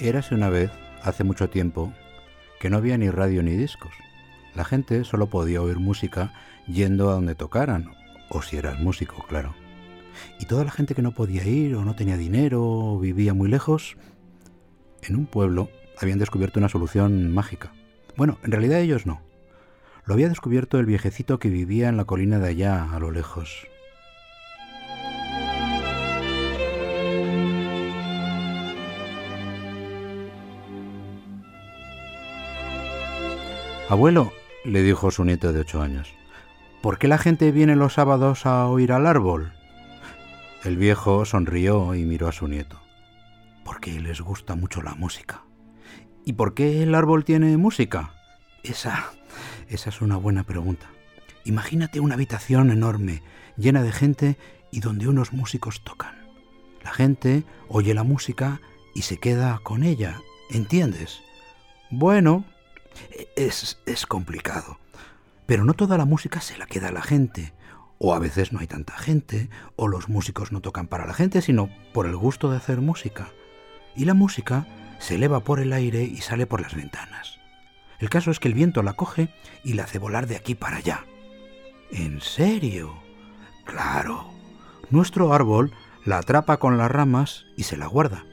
Érase una vez, hace mucho tiempo, que no había ni radio ni discos. La gente solo podía oír música yendo a donde tocaran, o si eras músico, claro. Y toda la gente que no podía ir o no tenía dinero o vivía muy lejos, en un pueblo habían descubierto una solución mágica. Bueno, en realidad ellos no. Lo había descubierto el viejecito que vivía en la colina de allá, a lo lejos. Abuelo, le dijo su nieto de ocho años, ¿por qué la gente viene los sábados a oír al árbol? El viejo sonrió y miró a su nieto. Porque les gusta mucho la música. ¿Y por qué el árbol tiene música? Esa, esa es una buena pregunta. Imagínate una habitación enorme, llena de gente y donde unos músicos tocan. La gente oye la música y se queda con ella, ¿entiendes? Bueno, es, es complicado. Pero no toda la música se la queda a la gente. O a veces no hay tanta gente, o los músicos no tocan para la gente, sino por el gusto de hacer música. Y la música se eleva por el aire y sale por las ventanas. El caso es que el viento la coge y la hace volar de aquí para allá. ¿En serio? Claro. Nuestro árbol la atrapa con las ramas y se la guarda.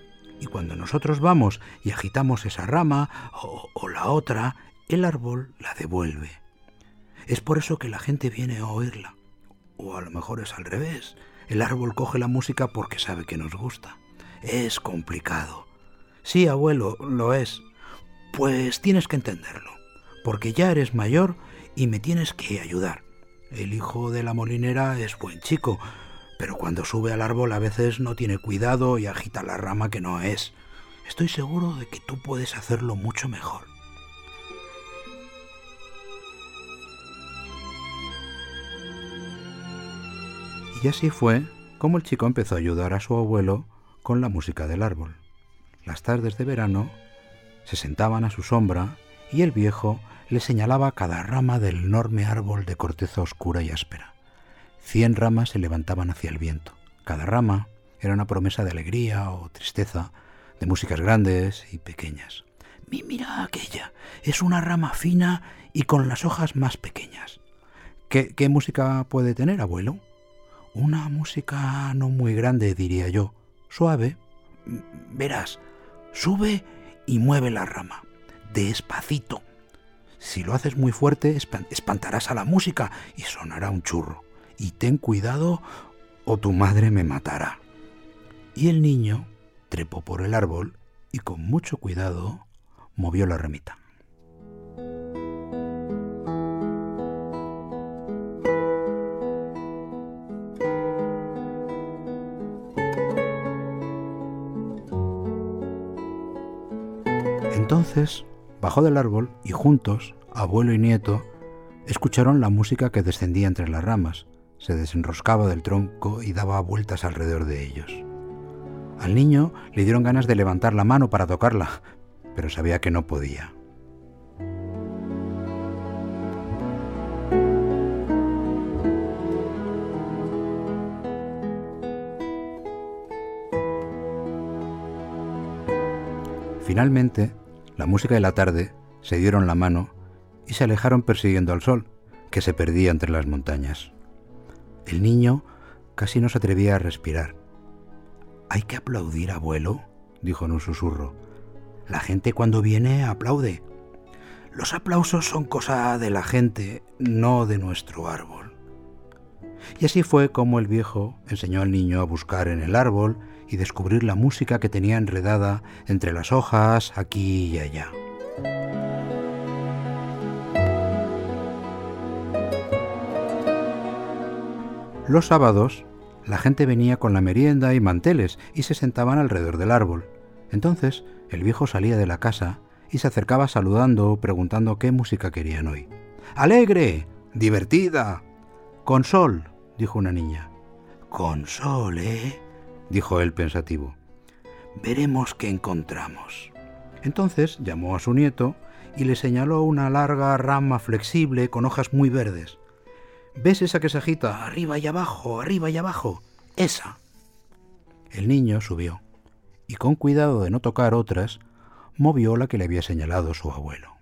Y cuando nosotros vamos y agitamos esa rama o, la otra, el árbol la devuelve. Es por eso que la gente viene a oírla. O a lo mejor es al revés. El árbol coge la música porque sabe que nos gusta. Es complicado. Sí, abuelo, lo es. Pues tienes que entenderlo, porque ya eres mayor y me tienes que ayudar. El hijo de la molinera es buen chico, pero cuando sube al árbol a veces no tiene cuidado y agita la rama que no es. Estoy seguro de que tú puedes hacerlo mucho mejor. Y así fue como el chico empezó a ayudar a su abuelo con la música del árbol. Las tardes de verano se sentaban a su sombra y el viejo le señalaba cada rama del enorme árbol de corteza oscura y áspera. Cien ramas se levantaban hacia el viento. Cada rama era una promesa de alegría o tristeza, de músicas grandes y pequeñas. Mira aquella, es una rama fina y con las hojas más pequeñas. ¿Qué, qué música puede tener, abuelo? Una música no muy grande, diría yo, suave. Verás, sube y mueve la rama, despacito. Si lo haces muy fuerte, espantarás a la música y sonará un churro. Y ten cuidado o tu madre me matará. Y el niño trepó por el árbol y con mucho cuidado movió la ramita. Entonces bajó del árbol y juntos, abuelo y nieto, escucharon la música que descendía entre las ramas, se desenroscaba del tronco y daba vueltas alrededor de ellos. Al niño le dieron ganas de levantar la mano para tocarla, pero sabía que no podía. Finalmente, la música de la tarde se dieron la mano y se alejaron persiguiendo al sol, que se perdía entre las montañas. El niño casi no se atrevía a respirar. Hay que aplaudir, abuelo, dijo en un susurro. La gente cuando viene aplaude. Los aplausos son cosa de la gente, no de nuestro árbol. Y así fue como el viejo enseñó al niño a buscar en el árbol y descubrir la música que tenía enredada entre las hojas aquí y allá. Los sábados, la gente venía con la merienda y manteles y se sentaban alrededor del árbol. Entonces, el viejo salía de la casa y se acercaba saludando, preguntando qué música querían hoy. ¡Alegre! ¡Divertida! ¡Con sol! dijo una niña. Con sol, ¿eh? dijo él pensativo. Veremos qué encontramos. Entonces llamó a su nieto y le señaló una larga rama flexible con hojas muy verdes. ¿Ves esa que se agita arriba y abajo, arriba y abajo? Esa. El niño subió y con cuidado de no tocar otras, movió la que le había señalado su abuelo.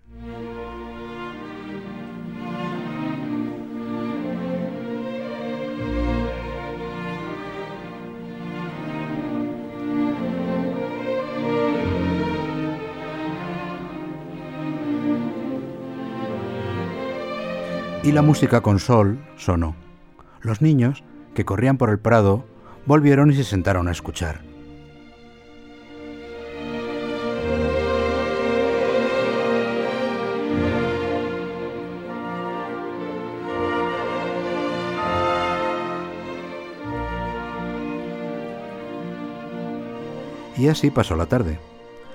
Y la música con sol sonó. Los niños, que corrían por el prado, volvieron y se sentaron a escuchar. Y así pasó la tarde.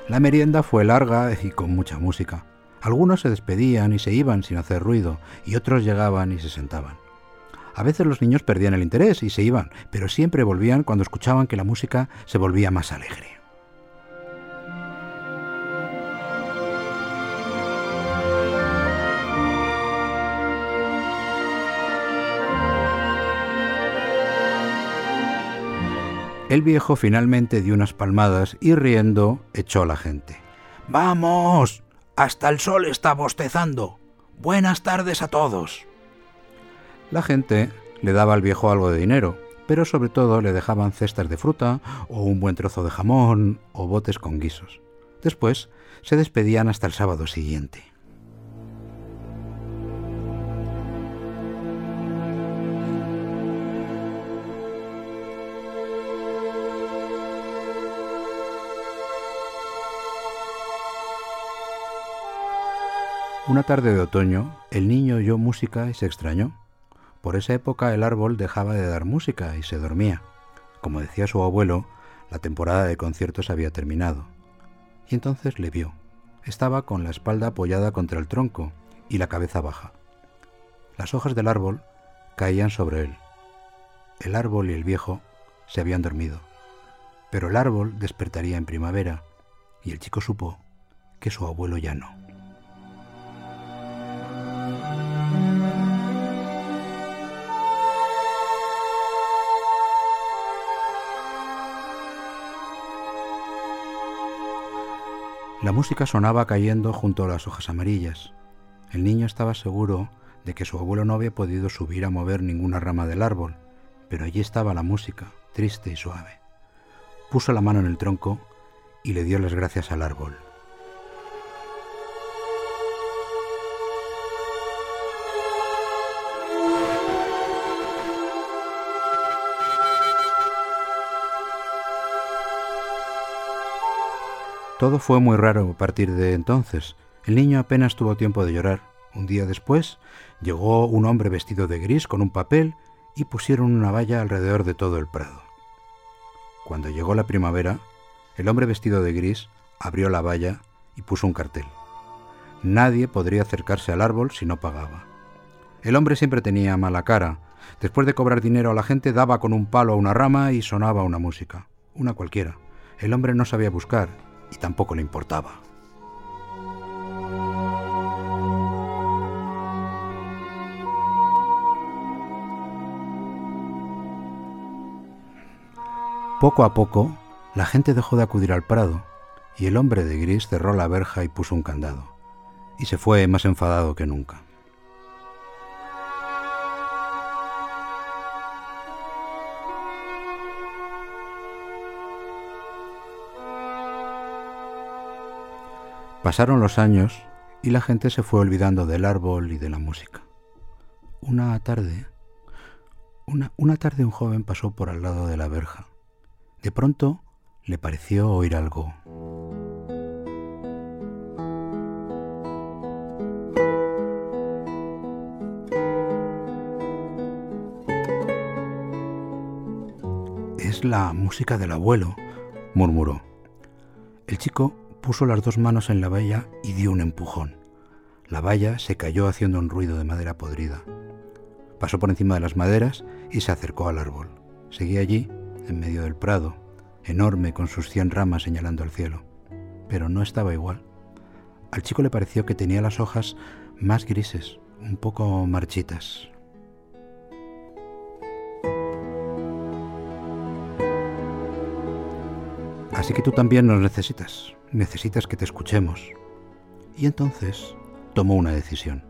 La merienda fue larga y con mucha música. Algunos se despedían y se iban sin hacer ruido, y otros llegaban y se sentaban. A veces los niños perdían el interés y se iban, pero siempre volvían cuando escuchaban que la música se volvía más alegre. El viejo finalmente dio unas palmadas y riendo echó a la gente. ¡Vamos! Hasta el sol está bostezando. Buenas tardes a todos. La gente le daba al viejo algo de dinero, pero sobre todo le dejaban cestas de fruta o un buen trozo de jamón o botes con guisos. Después se despedían hasta el sábado siguiente. Una tarde de otoño, el niño oyó música y se extrañó. Por esa época el árbol dejaba de dar música y se dormía. Como decía su abuelo, la temporada de conciertos había terminado. Y entonces le vio. Estaba con la espalda apoyada contra el tronco y la cabeza baja. Las hojas del árbol caían sobre él. El árbol y el viejo se habían dormido. Pero el árbol despertaría en primavera y el chico supo que su abuelo ya no. La música sonaba cayendo junto a las hojas amarillas. El niño estaba seguro de que su abuelo no había podido subir a mover ninguna rama del árbol, pero allí estaba la música, triste y suave. Puso la mano en el tronco y le dio las gracias al árbol. Todo fue muy raro a partir de entonces. El niño apenas tuvo tiempo de llorar. Un día después llegó un hombre vestido de gris con un papel y pusieron una valla alrededor de todo el prado. Cuando llegó la primavera, el hombre vestido de gris abrió la valla y puso un cartel. Nadie podría acercarse al árbol si no pagaba. El hombre siempre tenía mala cara. Después de cobrar dinero a la gente daba con un palo a una rama y sonaba una música, una cualquiera. El hombre no sabía buscar y tampoco le importaba. Poco a poco, la gente dejó de acudir al prado y el hombre de gris cerró la verja y puso un candado, y se fue más enfadado que nunca. Pasaron los años y la gente se fue olvidando del árbol y de la música. Una tarde, una, una tarde un joven pasó por al lado de la verja. De pronto le pareció oír algo. Es la música del abuelo, murmuró. El chico puso las dos manos en la valla y dio un empujón. La valla se cayó haciendo un ruido de madera podrida. Pasó por encima de las maderas y se acercó al árbol. Seguía allí, en medio del prado, enorme con sus cien ramas señalando al cielo. Pero no estaba igual. Al chico le pareció que tenía las hojas más grises, un poco marchitas. Así que tú también nos necesitas, necesitas que te escuchemos. Y entonces tomó una decisión.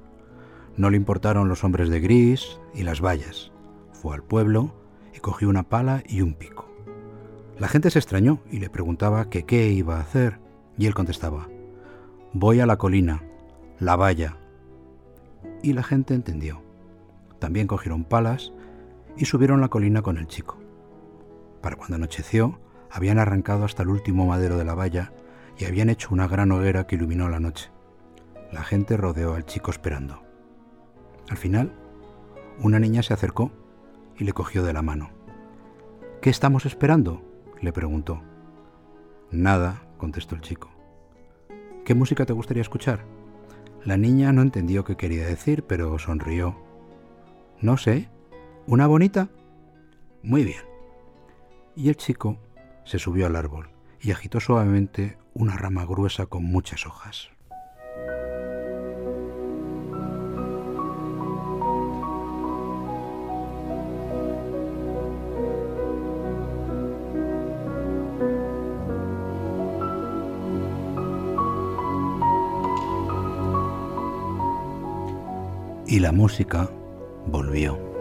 No le importaron los hombres de gris y las vallas. Fue al pueblo y cogió una pala y un pico. La gente se extrañó y le preguntaba qué iba a hacer, y él contestaba, voy a la colina, la valla. Y la gente entendió. También cogieron palas y subieron la colina con el chico. Para cuando anocheció, habían arrancado hasta el último madero de la valla y habían hecho una gran hoguera que iluminó la noche. La gente rodeó al chico esperando. Al final, una niña se acercó y le cogió de la mano. ¿Qué estamos esperando? le preguntó. Nada, contestó el chico. ¿Qué música te gustaría escuchar? La niña no entendió qué quería decir, pero sonrió. No sé. ¿Una bonita? Muy bien. Y el chico se subió al árbol y agitó suavemente una rama gruesa con muchas hojas. y la música volvió.